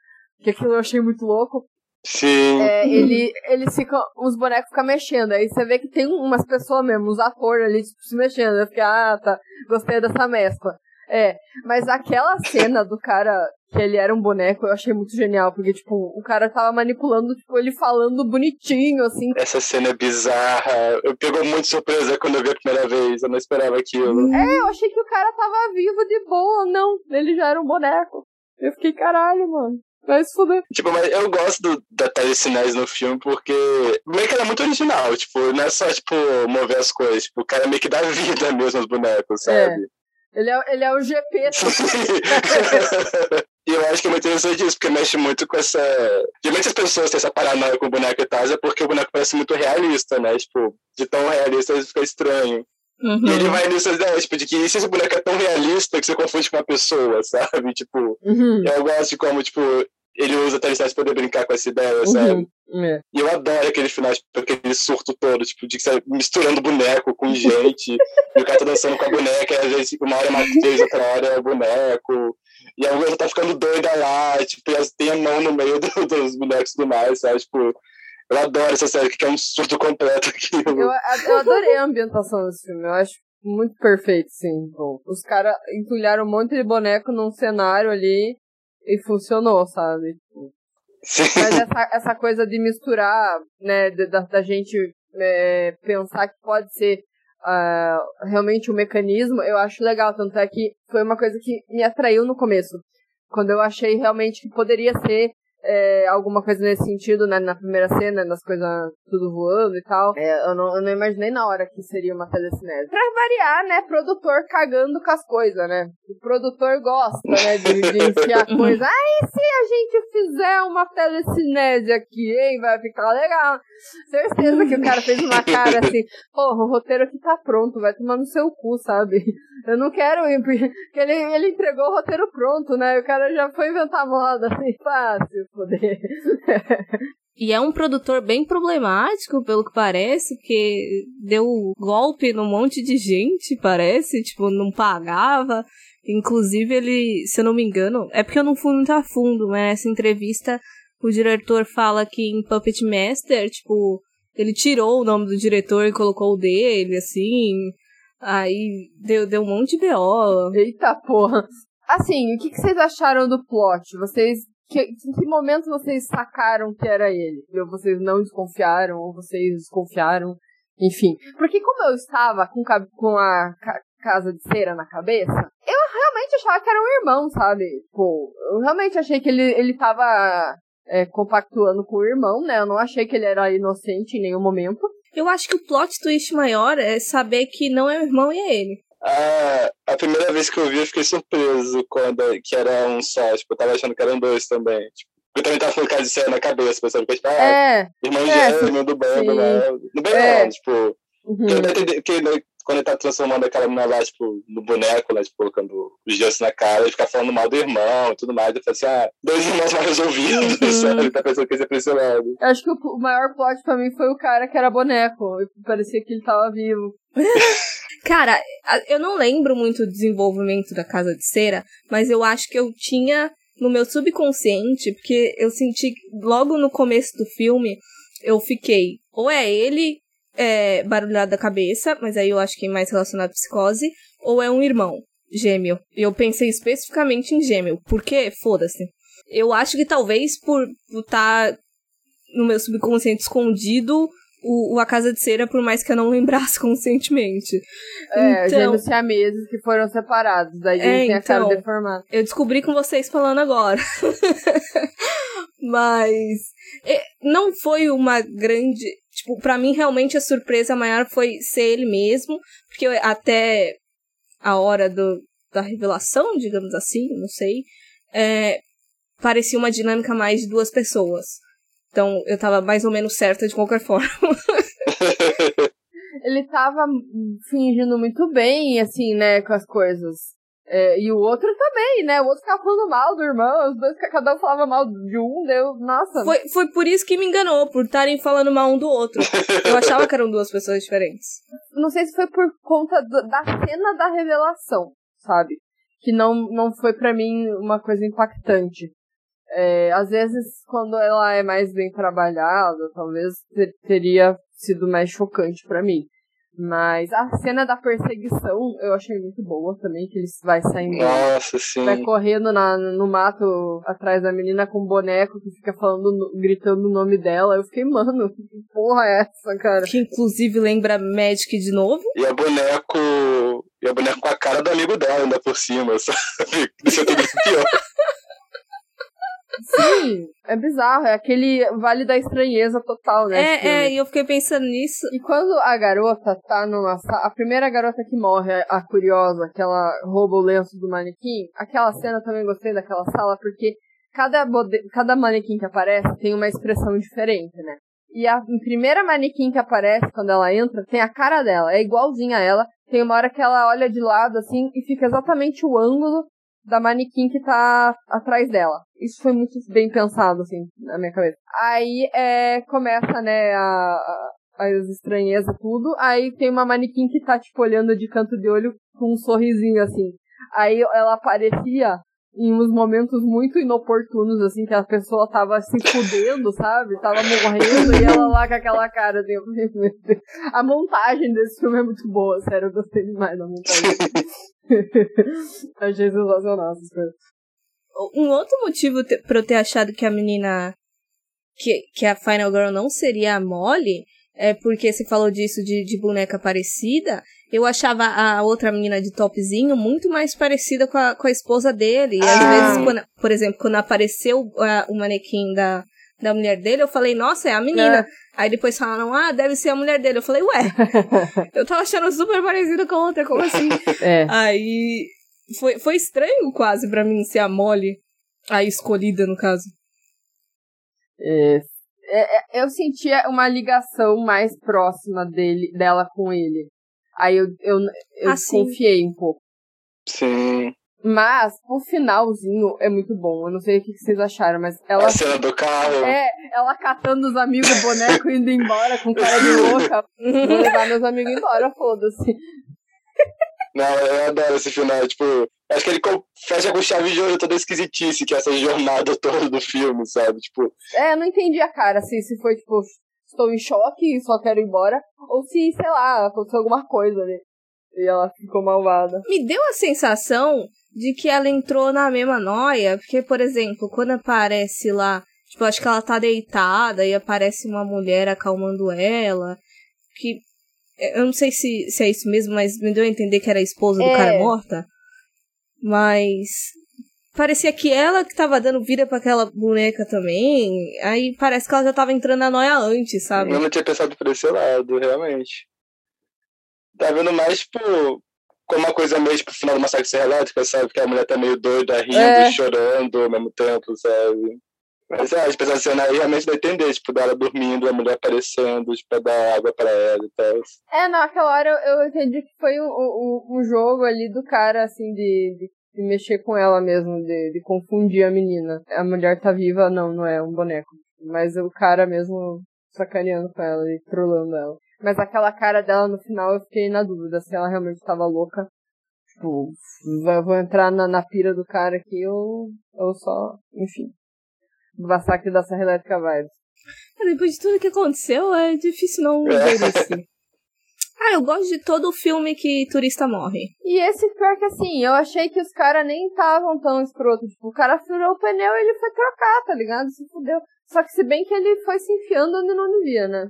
que aquilo eu achei muito louco. Sim. É, ele, eles ficam, os bonecos ficam mexendo. Aí você vê que tem umas pessoas mesmo, os atores ali, tipo, se mexendo. Eu fiquei, ah, tá, gostei dessa mescla. É, mas aquela cena do cara que ele era um boneco, eu achei muito genial, porque, tipo, o cara tava manipulando, tipo, ele falando bonitinho, assim. Essa cena é bizarra. Eu pegou muito surpresa quando eu vi a primeira vez, eu não esperava aquilo. É, eu achei que o cara tava vivo de boa, não, ele já era um boneco. Eu fiquei, caralho, mano. Vai se fuder. Tipo, mas eu gosto do, da telecinese no filme porque meio que ela é muito original. Tipo, não é só, tipo, mover as coisas. Tipo, o cara meio que dá vida mesmo aos bonecos, é. sabe? É. Ele é, ele é o GP. e eu acho que é muito interessante isso, porque mexe muito com essa. Geralmente as pessoas têm essa paranoia com o boneco e tal, é porque o boneco parece muito realista, né? Tipo, de tão realista fica estranho. Uhum. E ele vai nessa ideia, tipo, de que se esse boneco é tão realista que você confunde com uma pessoa, sabe? Tipo, uhum. eu gosto de como, tipo, ele usa até para poder brincar com essa ideia, uhum. sabe? É. E eu adoro aquele final, tipo, aquele surto todo, tipo, de que você misturando boneco com gente, e o cara tá dançando com a boneca, e às vezes uma hora é Matheus, outra hora é boneco, e a mulher tá ficando doida lá, tipo, e tem a mão no meio do, dos bonecos tudo mais, sabe? Tipo, eu adoro essa série, que é um surto completo aqui. Eu, eu adorei a ambientação desse filme, eu acho muito perfeito, sim. Bom, os caras entulharam um monte de boneco num cenário ali e funcionou, sabe? Mas essa, essa coisa de misturar, né, da, da gente é, pensar que pode ser uh, realmente um mecanismo, eu acho legal. Tanto é que foi uma coisa que me atraiu no começo. Quando eu achei realmente que poderia ser é, alguma coisa nesse sentido, né, na primeira cena, nas coisas tudo voando e tal. É, eu, não, eu não imaginei na hora que seria uma telecinese. Pra variar, né, produtor cagando com as coisas, né? O produtor gosta, né, de, de enfiar coisa. Aí se a gente fizer uma telecinese aqui, hein, vai ficar legal. Certeza que o cara fez uma cara assim, porra, o roteiro aqui tá pronto, vai tomar no seu cu, sabe? Eu não quero ir, porque ele, ele entregou o roteiro pronto, né? O cara já foi inventar moda, assim, fácil poder. E é um produtor bem problemático, pelo que parece, porque deu golpe num monte de gente, parece, tipo, não pagava. Inclusive, ele, se eu não me engano, é porque eu não fui muito a fundo, mas nessa entrevista o diretor fala que em Puppet Master, tipo, ele tirou o nome do diretor e colocou o dele, assim. Aí deu, deu um monte de BO. Eita porra. Assim, o que, que vocês acharam do plot? Vocês que, em que momento vocês sacaram que era ele? Ou vocês não desconfiaram, ou vocês desconfiaram, enfim. Porque como eu estava com, com a ca casa de cera na cabeça, eu realmente achava que era um irmão, sabe? Pô, eu realmente achei que ele, ele tava é, compactuando com o irmão, né? Eu não achei que ele era inocente em nenhum momento. Eu acho que o plot twist maior é saber que não é o irmão e é ele. A, a primeira vez que eu vi, eu fiquei surpreso quando que era um só. Tipo, eu tava achando que eram dois também. Tipo, eu também tava falando de cena na cabeça, pensando que, tipo, ah, é, irmão é, gêmeo do bando, né? No bem é. não, tipo. Uhum. Que, que, né, quando ele tá transformando aquela menina lá, tipo, no boneco, lá, tipo, colocando os gestos na cara, ele fica falando mal do irmão e tudo mais. Eu falei assim, ah, dois irmãos mal resolvidos, uhum. sabe? Ele tá pensando que ia ser pressionado. Eu acho que o maior plot pra mim foi o cara que era boneco. Parecia que ele tava vivo. Cara, eu não lembro muito do desenvolvimento da Casa de Cera, mas eu acho que eu tinha no meu subconsciente, porque eu senti logo no começo do filme, eu fiquei, ou é ele é, barulhado da cabeça, mas aí eu acho que é mais relacionado à psicose, ou é um irmão gêmeo. E eu pensei especificamente em gêmeo. Por quê? Foda-se. Eu acho que talvez por estar tá no meu subconsciente escondido o, o A Casa de Cera, por mais que eu não lembrasse conscientemente. É, então, gêmeos siameses que foram separados, daí é, tem a cara então, deformada. Eu descobri com vocês falando agora. Mas é, não foi uma grande. Tipo, pra mim, realmente a surpresa maior foi ser ele mesmo, porque até a hora do, da revelação, digamos assim, não sei, é, parecia uma dinâmica mais de duas pessoas. Então eu tava mais ou menos certa de qualquer forma. Ele tava fingindo muito bem, assim, né, com as coisas. É, e o outro também, né? O outro ficava falando mal do irmão, os dois, cada um falava mal de um, deu. Nossa. Foi, foi por isso que me enganou, por estarem falando mal um do outro. Eu achava que eram duas pessoas diferentes. Não sei se foi por conta do, da cena da revelação, sabe? Que não, não foi para mim uma coisa impactante. É, às vezes, quando ela é mais bem trabalhada, talvez ter, teria sido mais chocante para mim. Mas a cena da perseguição eu achei muito boa também, que ele vai saindo. Nossa, sim. Vai correndo na, no mato atrás da menina com um boneco que fica falando, gritando o nome dela. Eu fiquei, mano, que porra é essa, cara? Que inclusive lembra Magic de novo. E a boneco. E a boneca com a cara do amigo dela ainda por cima, sabe? Isso é tudo pior. Sim, é bizarro. É aquele vale da estranheza total, né? É, é, e eu fiquei pensando nisso. E quando a garota tá numa sala. A primeira garota que morre, a curiosa, que ela rouba o lenço do manequim, aquela cena eu também gostei daquela sala, porque cada, cada manequim que aparece tem uma expressão diferente, né? E a primeira manequim que aparece quando ela entra tem a cara dela, é igualzinha a ela. Tem uma hora que ela olha de lado assim e fica exatamente o ângulo da manequim que tá atrás dela. Isso foi muito bem pensado, assim, na minha cabeça. Aí, é, começa, né, a, as estranhezas, tudo. Aí tem uma manequim que tá, tipo, olhando de canto de olho com um sorrisinho, assim. Aí ela aparecia em uns momentos muito inoportunos, assim, que a pessoa tava se fudendo, sabe? Tava morrendo e ela lá com aquela cara. Assim, a montagem desse filme é muito boa, sério, eu gostei demais da montagem. Achei sensacional essas coisas. Um outro motivo pra eu ter achado que a menina. Que, que a Final Girl não seria a Molly é porque você falou disso de, de boneca parecida. Eu achava a outra menina de topzinho muito mais parecida com a, com a esposa dele. E às ah. vezes, quando, por exemplo, quando apareceu o manequim da, da mulher dele, eu falei, nossa, é a menina. É. Aí depois falaram, ah, deve ser a mulher dele. Eu falei, ué, eu tava achando super parecida com a outra, como assim? É. Aí foi, foi estranho quase pra mim ser a Molly, a escolhida, no caso. É, é, é, eu sentia uma ligação mais próxima dele, dela com ele. Aí eu, eu, eu ah, confiei um pouco. Sim. Mas o finalzinho é muito bom. Eu não sei o que vocês acharam, mas ela. A cena do carro. É, ela catando os amigos boneco indo embora com cara de louca. Vou levar meus amigos embora, foda-se. Não, eu adoro esse final. Tipo, acho que ele fecha com chave de ouro toda esquisitice, que é essa jornada toda do filme, sabe? Tipo. É, eu não entendi a cara, assim, se foi, tipo, estou em choque e só quero ir embora, ou se, sei lá, aconteceu alguma coisa ali. E ela ficou malvada. Me deu a sensação de que ela entrou na mesma noia, porque, por exemplo, quando aparece lá, tipo, acho que ela tá deitada e aparece uma mulher acalmando ela, que eu não sei se, se é isso mesmo, mas me deu a entender que era a esposa é. do cara morta. Mas parecia que ela que tava dando vida para aquela boneca também. Aí parece que ela já tava entrando na noia antes, sabe? Eu não tinha pensado por esse lado, realmente. Tá vendo mais, tipo, como uma coisa meio tipo final do massacre serra elétrica, sabe? Que a mulher tá meio doida, rindo, é. chorando ao mesmo tempo, sabe? Mas é, tipo, essa cena aí realmente dá a entender, tipo, dela dormindo, a mulher aparecendo, tipo, dar água pra ela e tal. É, naquela hora eu, entendi que foi um, um, jogo ali do cara, assim, de, de, de mexer com ela mesmo, de, de confundir a menina. A mulher tá viva, não, não é um boneco. Mas o cara mesmo sacaneando com ela e trolando ela. Mas aquela cara dela no final eu fiquei na dúvida se ela realmente tava louca. Tipo, vou entrar na, na pira do cara aqui ou, ou só, enfim. Do massacre da Serra Elétrica Vibes. Depois de tudo que aconteceu, é difícil não ver isso. Ah, eu gosto de todo filme que turista morre. E esse pior que assim, eu achei que os caras nem estavam tão escroto. Tipo, o cara furou o pneu e ele foi trocar, tá ligado? Se fudeu. Só que se bem que ele foi se enfiando onde não devia, né?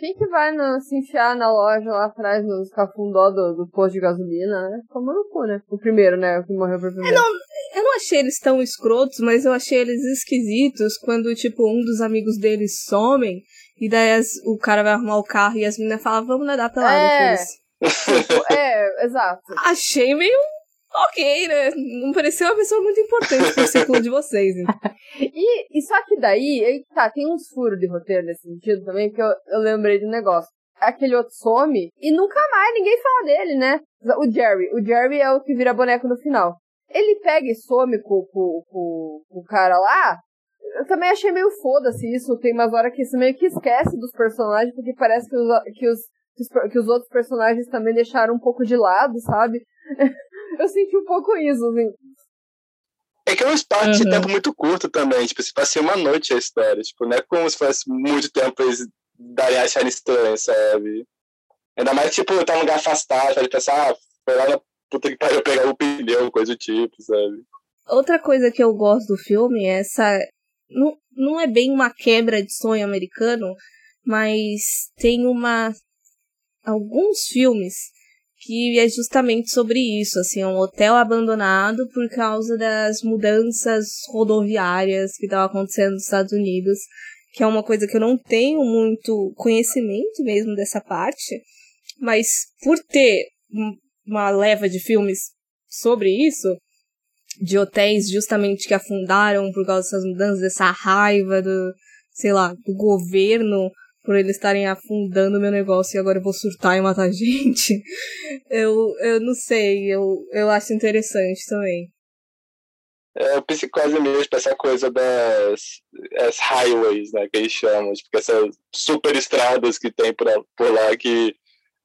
Quem que vai no, se enfiar na loja lá atrás, nos cafundó do, do posto de gasolina, né? Como no cu, né? O primeiro, né? O que morreu por primeiro. Eu não, eu não achei eles tão escrotos, mas eu achei eles esquisitos quando, tipo, um dos amigos deles somem e daí as, o cara vai arrumar o carro e as meninas falam, vamos nadar pelado é, tipo, é, exato. Achei meio ok, né? Não pareceu uma pessoa muito importante pro círculo de vocês. Né? e, e só que daí, tá, tem uns furos de roteiro nesse sentido também, porque eu, eu lembrei de um negócio. Aquele outro some e nunca mais ninguém fala dele, né? O Jerry. O Jerry é o que vira boneco no final. Ele pega e some com, com, com, com o cara lá, eu também achei meio foda-se isso. Tem umas horas que você meio que esquece dos personagens, porque parece que os, que os, que os outros personagens também deixaram um pouco de lado, sabe? eu senti um pouco isso, assim. É que é um espaço uhum. de tempo muito curto também. Tipo, se passei uma noite a história. Tipo, não é como se fosse muito tempo eles darem achar estranho, sabe? Ainda mais, tipo, tá um lugar afastado, pode pensar, ah, foi lá na puta que pariu pegar o pneu, coisa do tipo, sabe? Outra coisa que eu gosto do filme é essa não, não é bem uma quebra de sonho americano, mas tem uma alguns filmes que é justamente sobre isso, assim, é um hotel abandonado por causa das mudanças rodoviárias que estavam acontecendo nos Estados Unidos, que é uma coisa que eu não tenho muito conhecimento mesmo dessa parte, mas por ter uma leva de filmes sobre isso, de hotéis justamente que afundaram por causa dessas mudanças, dessa raiva do, sei lá, do governo por eles estarem afundando meu negócio e agora eu vou surtar e matar gente. Eu, eu não sei, eu, eu acho interessante também. É, o psicose mesmo, essa coisa das as highways, né, que eles chamam, tipo, essas super estradas que tem por, por lá que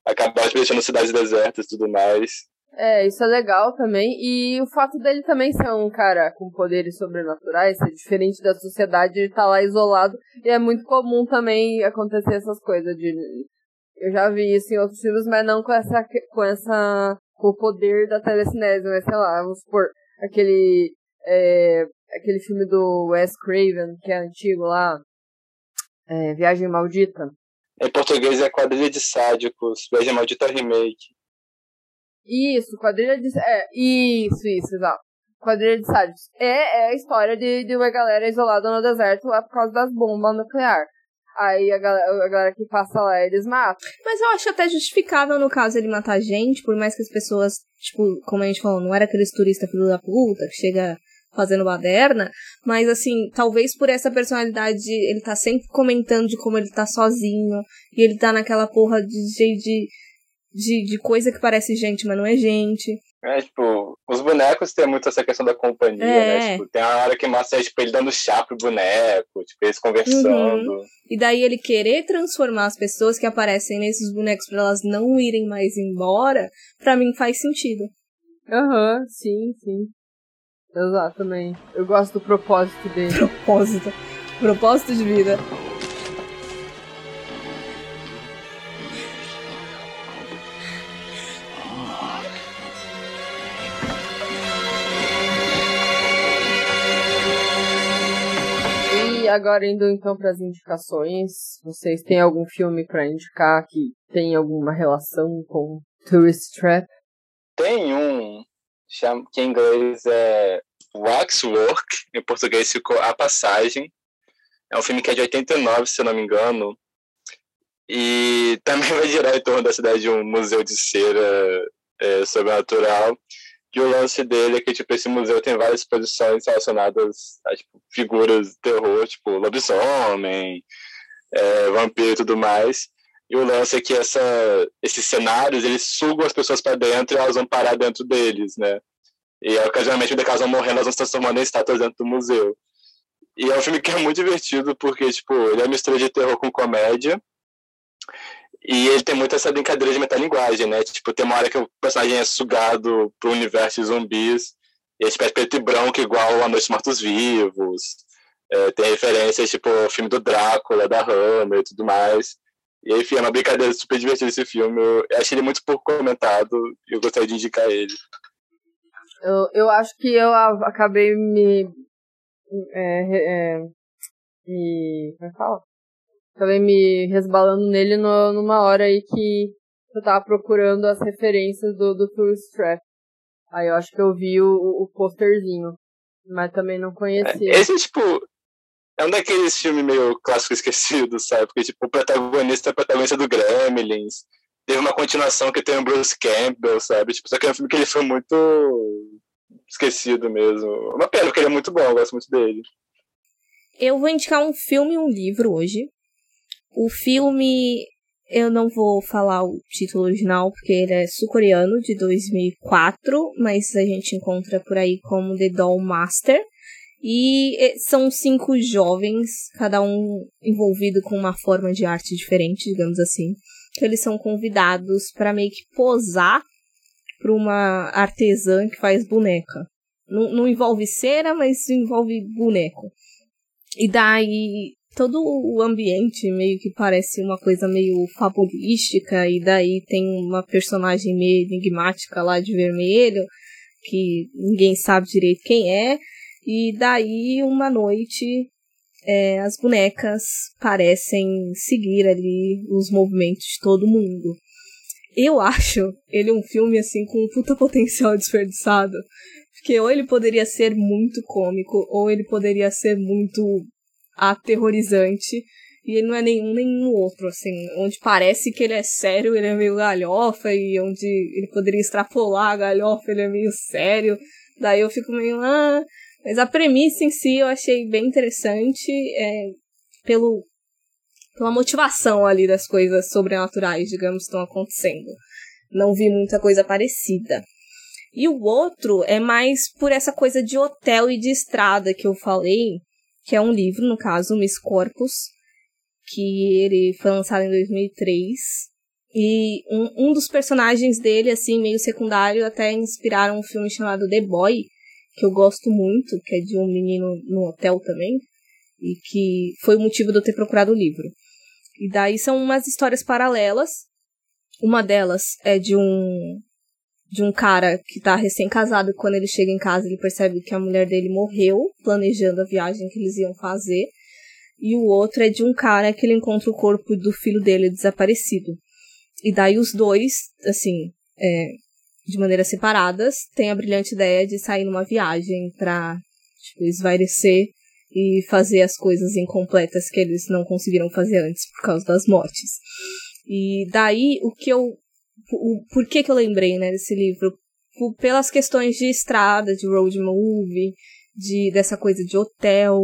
acabaram deixando cidades desertas e tudo mais. É, isso é legal também. E o fato dele também ser um cara com poderes sobrenaturais, ser diferente da sociedade, ele tá lá isolado. E é muito comum também acontecer essas coisas de. Eu já vi isso em outros filmes, mas não com essa. com essa. com o poder da telecinese, mas sei lá, vamos supor, aquele. É, aquele filme do Wes Craven, que é antigo lá. É, Viagem Maldita. Em português é Quadrilha de Sádicos, Viagem Maldita Remake. Isso, quadrilha de. É, isso, isso, exato. Quadrilha de sádios. É, é a história de, de uma galera isolada no deserto lá por causa das bombas nucleares. Aí a galera, a galera que passa lá, eles matam. Mas eu acho até justificável no caso ele matar gente, por mais que as pessoas, tipo, como a gente falou, não era aqueles turistas filho da puta que chega fazendo baderna, mas assim, talvez por essa personalidade, ele tá sempre comentando de como ele tá sozinho, e ele tá naquela porra de, de, de, de coisa que parece gente, mas não é gente. É, tipo, os bonecos têm muito essa questão da companhia, né? é. né? Tipo, tem a hora que mostra, tipo, ele dando chá pro boneco, tipo, eles conversando. Uhum. E daí ele querer transformar as pessoas que aparecem nesses bonecos para elas não irem mais embora, para mim faz sentido. Aham, uhum, sim, sim. Exatamente. Eu gosto do propósito dele. Propósito. Propósito de vida. Agora indo então para as indicações, vocês têm algum filme para indicar que tem alguma relação com Tourist Trap? Tem um que em inglês é Waxwork, em português ficou A Passagem. É um filme que é de 89, se eu não me engano. E também vai girar em torno da cidade de um museu de cera é, sobrenatural. E o lance dele é que, tipo, esse museu tem várias exposições relacionadas a, tipo, figuras de terror, tipo, lobisomem, é, vampiro e tudo mais. E o lance é que essa, esses cenários, eles sugam as pessoas para dentro e elas vão parar dentro deles, né? E, ocasionalmente, quando elas vão morrendo, elas vão se transformando em estátuas dentro do museu. E é um filme que é muito divertido, porque, tipo, ele é mistura de terror com comédia. E ele tem muito essa brincadeira de metalinguagem, né? Tipo, tem uma hora que o personagem é sugado pro universo de zumbis, e é tipo, é preto e branco igual A Noite dos Mortos-Vivos. É, tem referências, tipo, o filme do Drácula, da Hammer e tudo mais. E enfim, é uma brincadeira super divertida esse filme. Eu achei ele muito pouco comentado e eu gostaria de indicar ele. Eu, eu acho que eu acabei me. É, é, me. Como é que fala? Acabei me resbalando nele no, numa hora aí que eu tava procurando as referências do, do Tourist Trap. Aí eu acho que eu vi o, o posterzinho. Mas também não conhecia. É, esse, tipo, é um daqueles filmes meio clássico esquecido, sabe? Porque, tipo, o protagonista é o protagonista do Gremlins. Teve uma continuação que tem o Bruce Campbell, sabe? Tipo, só que é um filme que ele foi muito esquecido mesmo. Uma pena, porque ele é muito bom, eu gosto muito dele. Eu vou indicar um filme e um livro hoje. O filme, eu não vou falar o título original, porque ele é sul-coreano, de 2004, mas a gente encontra por aí como The Doll Master. E eh, são cinco jovens, cada um envolvido com uma forma de arte diferente, digamos assim. Eles são convidados para meio que posar para uma artesã que faz boneca. Não, não envolve cera, mas envolve boneco. E daí todo o ambiente meio que parece uma coisa meio fabulística, e daí tem uma personagem meio enigmática lá de vermelho, que ninguém sabe direito quem é, e daí, uma noite, é, as bonecas parecem seguir ali os movimentos de todo mundo. Eu acho ele um filme, assim, com um puta potencial desperdiçado. Porque ou ele poderia ser muito cômico, ou ele poderia ser muito aterrorizante. E ele não é nenhum nenhum outro, assim. Onde parece que ele é sério, ele é meio galhofa, e onde ele poderia extrapolar a galhofa, ele é meio sério. Daí eu fico meio, ah, mas a premissa em si eu achei bem interessante, é, pelo, pela motivação ali das coisas sobrenaturais, digamos, estão acontecendo. Não vi muita coisa parecida. E o outro é mais por essa coisa de hotel e de estrada que eu falei, que é um livro, no caso, Miss Corpus, que ele foi lançado em 2003. E um, um dos personagens dele, assim, meio secundário, até inspiraram um filme chamado The Boy, que eu gosto muito, que é de um menino no hotel também, e que foi o motivo de eu ter procurado o livro. E daí são umas histórias paralelas. Uma delas é de um de um cara que tá recém-casado e quando ele chega em casa ele percebe que a mulher dele morreu planejando a viagem que eles iam fazer. E o outro é de um cara que ele encontra o corpo do filho dele desaparecido. E daí os dois, assim, é, de maneiras separadas, tem a brilhante ideia de sair numa viagem pra, tipo, esvairecer e fazer as coisas incompletas que eles não conseguiram fazer antes por causa das mortes. E daí, o que eu. O, por que que eu lembrei, né, desse livro? Por, pelas questões de estrada, de road movie, de, dessa coisa de hotel.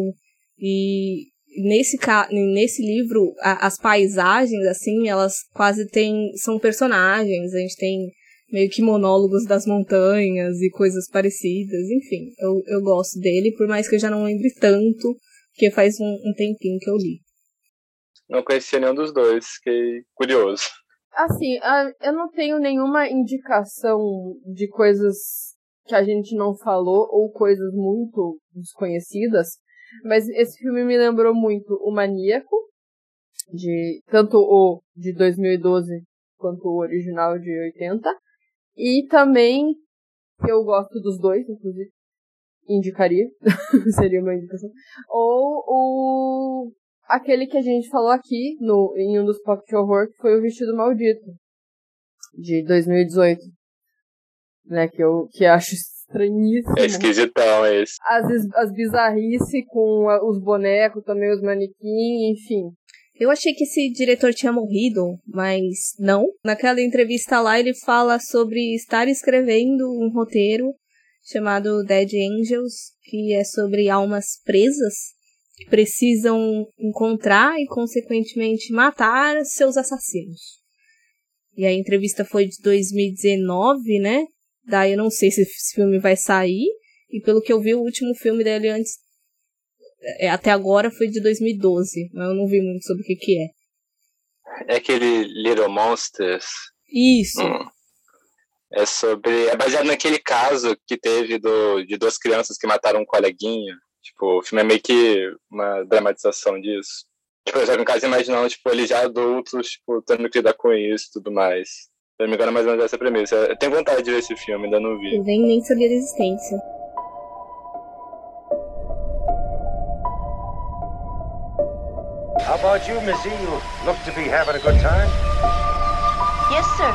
E nesse, nesse livro, a, as paisagens, assim, elas quase têm. são personagens. A gente tem meio que monólogos das montanhas e coisas parecidas. Enfim, eu, eu gosto dele, por mais que eu já não lembre tanto, porque faz um, um tempinho que eu li. Não conhecia nenhum dos dois, fiquei curioso. Assim, eu não tenho nenhuma indicação de coisas que a gente não falou ou coisas muito desconhecidas, mas esse filme me lembrou muito o Maníaco, de tanto o de 2012 quanto o original de 80. E também, eu gosto dos dois, inclusive, indicaria, seria uma indicação. Ou o aquele que a gente falou aqui no, em um dos Pocket Horror, que foi o Vestido Maldito, de 2018. Né, que eu que acho estranhíssimo. É esquisitão esse. As, as bizarrices com os bonecos, também os manequins, enfim. Eu achei que esse diretor tinha morrido, mas não. Naquela entrevista lá, ele fala sobre estar escrevendo um roteiro chamado Dead Angels, que é sobre almas presas precisam encontrar e, consequentemente, matar seus assassinos. E a entrevista foi de 2019, né? Daí eu não sei se esse filme vai sair. E pelo que eu vi, o último filme dele antes é, até agora foi de 2012, mas eu não vi muito sobre o que que é. É aquele Little Monsters. Isso. Hum. É sobre. É baseado naquele caso que teve do, de duas crianças que mataram um coleguinha. Tipo, o filme é meio que uma dramatização disso. Tipo, já no caso imaginando, tipo, eles já adultos, tipo, tendo que lidar com isso e tudo mais. Se não me engano, é mais ou menos essa premissa. Eu tenho vontade de ver esse filme, ainda não vi. Eu nem, nem sabia da existência. How about you, Missy? You look to be having a good time. Yes, sir.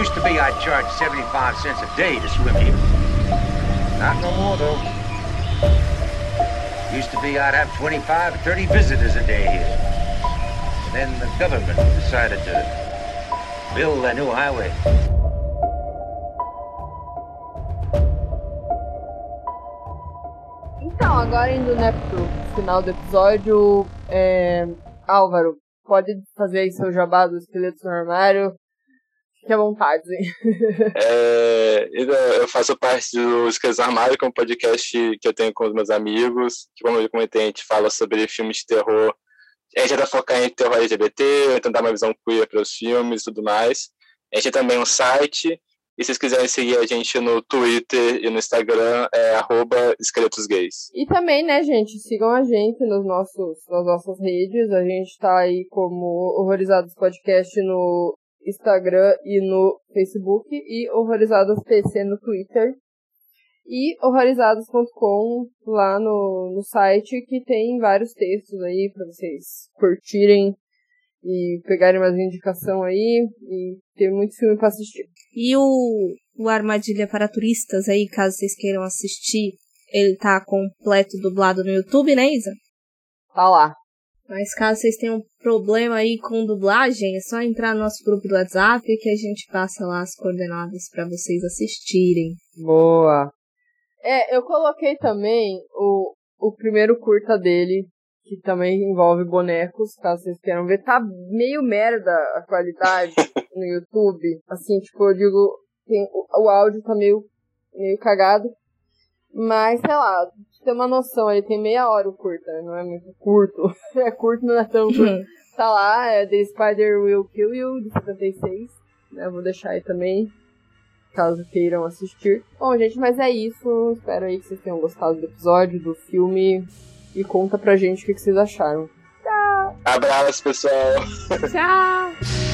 Used to be I'd charge 75 cents a day to swim here. Not no more, though. Used to be I'd have 25 or 30 visitors a day here. Then the government decided to build a new highway. Então, agora indo né, pro final do episódio, é... Álvaro, pode fazer aí seu jabá dos esqueletos no armário. Fique à vontade. é, eu faço parte do Esqueletos no Armário, que é um podcast que eu tenho com os meus amigos, que como eu comentei, a gente fala sobre filmes de terror. A gente tenta focar em terror LGBT, tentar uma visão queer para os filmes e tudo mais. A gente tem também um site, e se vocês quiserem seguir a gente no Twitter e no Instagram, é arroba esqueletosgays. E também, né, gente, sigam a gente nos nossos, nas nossas redes. A gente tá aí como Horrorizados Podcast no Instagram e no Facebook. E Horrorizados PC no Twitter. E horrorizados.com lá no, no site, que tem vários textos aí para vocês curtirem e pegarem umas indicação aí e ter muito filme para assistir. E o, o Armadilha para Turistas aí, caso vocês queiram assistir, ele tá completo dublado no YouTube, né, Isa? Tá lá. Mas caso vocês tenham problema aí com dublagem, é só entrar no nosso grupo do WhatsApp que a gente passa lá as coordenadas para vocês assistirem. Boa. É, eu coloquei também o, o primeiro curta dele, que também envolve bonecos, caso vocês queiram ver. Tá meio merda a qualidade no YouTube. Assim, tipo, eu digo, tem, o, o áudio tá meio, meio cagado. Mas, sei lá, ter uma noção, ele tem meia hora o curta, né? não é muito curto. é curto, não é tão curto. tá lá, é The Spider Will Kill You, de 76. Né? Eu vou deixar aí também, caso queiram assistir. Bom, gente, mas é isso. Espero aí que vocês tenham gostado do episódio, do filme e conta pra gente o que, vocês acharam. Tchau! Abraço, pessoal! Tchau!